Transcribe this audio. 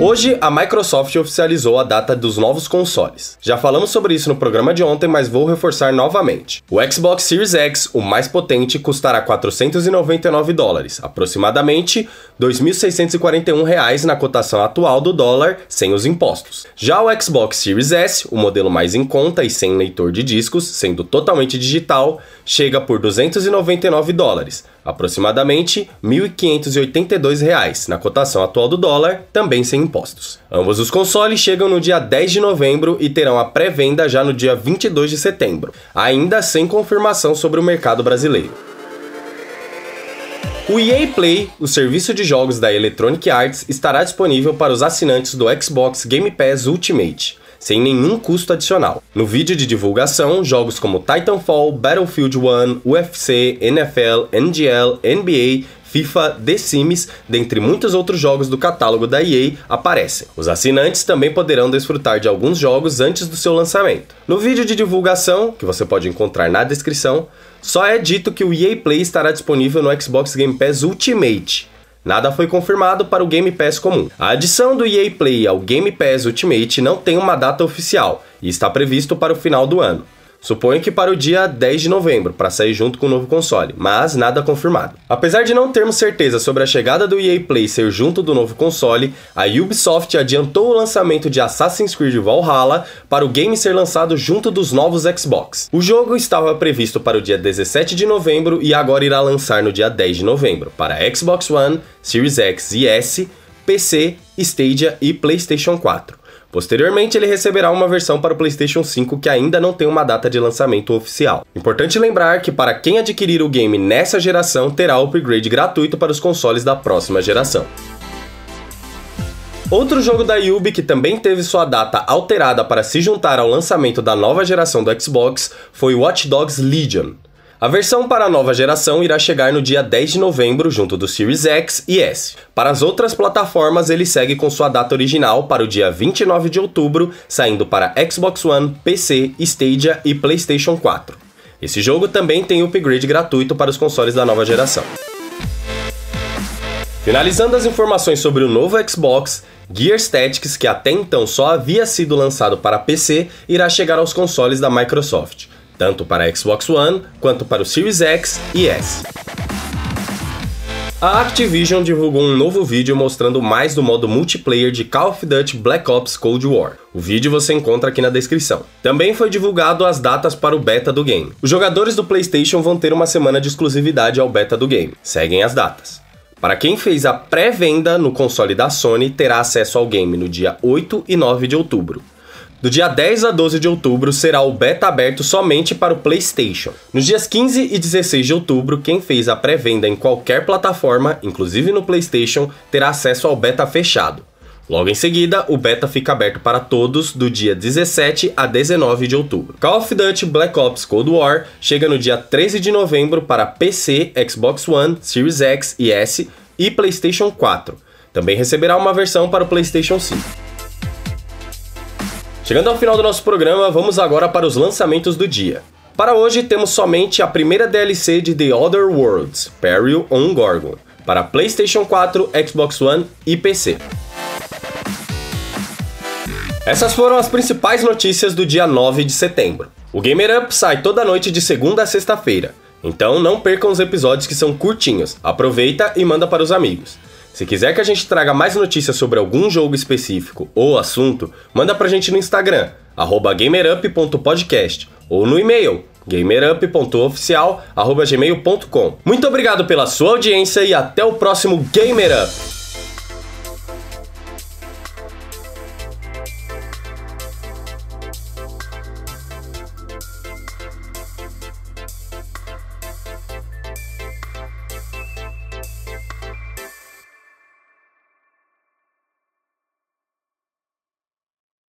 Hoje, a Microsoft oficializou a data dos novos consoles. Já falamos sobre isso no programa de ontem, mas vou reforçar novamente. O Xbox Series X, o mais potente, custará 499 dólares, aproximadamente 2.641 reais na cotação atual do dólar, sem os impostos. Já o Xbox Series S, o modelo mais em conta e sem leitor de discos, sendo totalmente digital, chega por 299 dólares, aproximadamente R$ 1.582 na cotação atual do dólar, também sem impostos. Ambos os consoles chegam no dia 10 de novembro e terão a pré-venda já no dia 22 de setembro, ainda sem confirmação sobre o mercado brasileiro. O EA Play, o serviço de jogos da Electronic Arts, estará disponível para os assinantes do Xbox Game Pass Ultimate sem nenhum custo adicional. No vídeo de divulgação, jogos como Titanfall, Battlefield 1, UFC, NFL, NGL, NBA, FIFA, The Sims, dentre muitos outros jogos do catálogo da EA, aparecem. Os assinantes também poderão desfrutar de alguns jogos antes do seu lançamento. No vídeo de divulgação, que você pode encontrar na descrição, só é dito que o EA Play estará disponível no Xbox Game Pass Ultimate, Nada foi confirmado para o Game Pass comum. A adição do EA Play ao Game Pass Ultimate não tem uma data oficial e está previsto para o final do ano. Suponho que para o dia 10 de novembro, para sair junto com o novo console, mas nada confirmado. Apesar de não termos certeza sobre a chegada do EA Play ser junto do novo console, a Ubisoft adiantou o lançamento de Assassin's Creed Valhalla para o game ser lançado junto dos novos Xbox. O jogo estava previsto para o dia 17 de novembro e agora irá lançar no dia 10 de novembro para Xbox One, Series X e S, PC, Stadia e PlayStation 4. Posteriormente, ele receberá uma versão para o PlayStation 5 que ainda não tem uma data de lançamento oficial. Importante lembrar que para quem adquirir o game nessa geração, terá o upgrade gratuito para os consoles da próxima geração. Outro jogo da Yubi que também teve sua data alterada para se juntar ao lançamento da nova geração do Xbox foi Watch Dogs Legion. A versão para a nova geração irá chegar no dia 10 de novembro, junto do Series X e S. Para as outras plataformas, ele segue com sua data original para o dia 29 de outubro, saindo para Xbox One, PC, Stadia e PlayStation 4. Esse jogo também tem upgrade gratuito para os consoles da nova geração. Finalizando as informações sobre o novo Xbox, Gear Tactics, que até então só havia sido lançado para PC, irá chegar aos consoles da Microsoft tanto para Xbox One quanto para o Series X e S. A Activision divulgou um novo vídeo mostrando mais do modo multiplayer de Call of Duty Black Ops Cold War. O vídeo você encontra aqui na descrição. Também foi divulgado as datas para o beta do game. Os jogadores do PlayStation vão ter uma semana de exclusividade ao beta do game. Seguem as datas. Para quem fez a pré-venda no console da Sony, terá acesso ao game no dia 8 e 9 de outubro. Do dia 10 a 12 de outubro será o beta aberto somente para o PlayStation. Nos dias 15 e 16 de outubro, quem fez a pré-venda em qualquer plataforma, inclusive no PlayStation, terá acesso ao beta fechado. Logo em seguida, o beta fica aberto para todos do dia 17 a 19 de outubro. Call of Duty Black Ops Cold War chega no dia 13 de novembro para PC, Xbox One, Series X e S e PlayStation 4. Também receberá uma versão para o PlayStation 5. Chegando ao final do nosso programa, vamos agora para os lançamentos do dia. Para hoje temos somente a primeira DLC de The Other Worlds, Peril on Gorgon, para PlayStation 4, Xbox One e PC. Essas foram as principais notícias do dia 9 de setembro. O Gamer Up sai toda noite de segunda a sexta-feira, então não percam os episódios que são curtinhos. Aproveita e manda para os amigos. Se quiser que a gente traga mais notícias sobre algum jogo específico ou assunto, manda pra gente no Instagram, gamerup.podcast ou no e-mail gamerup.oficial.gmail.com. Muito obrigado pela sua audiência e até o próximo Gamer Up!